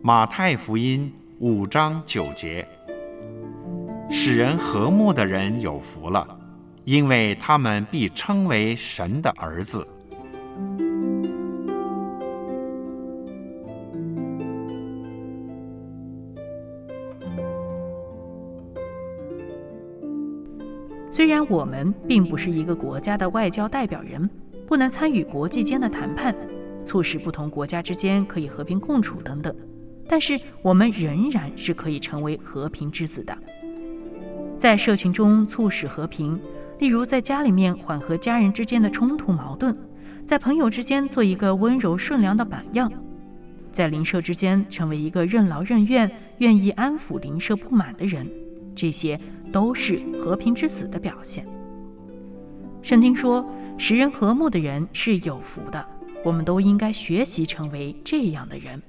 马太福音五章九节：使人和睦的人有福了，因为他们必称为神的儿子。虽然我们并不是一个国家的外交代表人，不能参与国际间的谈判，促使不同国家之间可以和平共处等等，但是我们仍然是可以成为和平之子的。在社群中促使和平，例如在家里面缓和家人之间的冲突矛盾，在朋友之间做一个温柔顺良的榜样，在邻舍之间成为一个任劳任怨、愿意安抚邻舍不满的人。这些都是和平之子的表现。圣经说，使人和睦的人是有福的，我们都应该学习成为这样的人。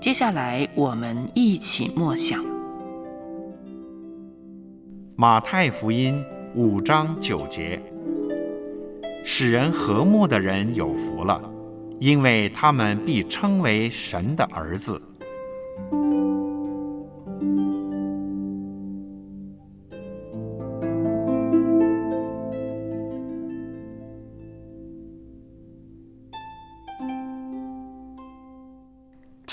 接下来，我们一起默想《马太福音》五章九节：“使人和睦的人有福了。”因为他们必称为神的儿子。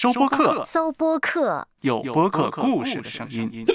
收播客，搜播客，有播客故事的声音。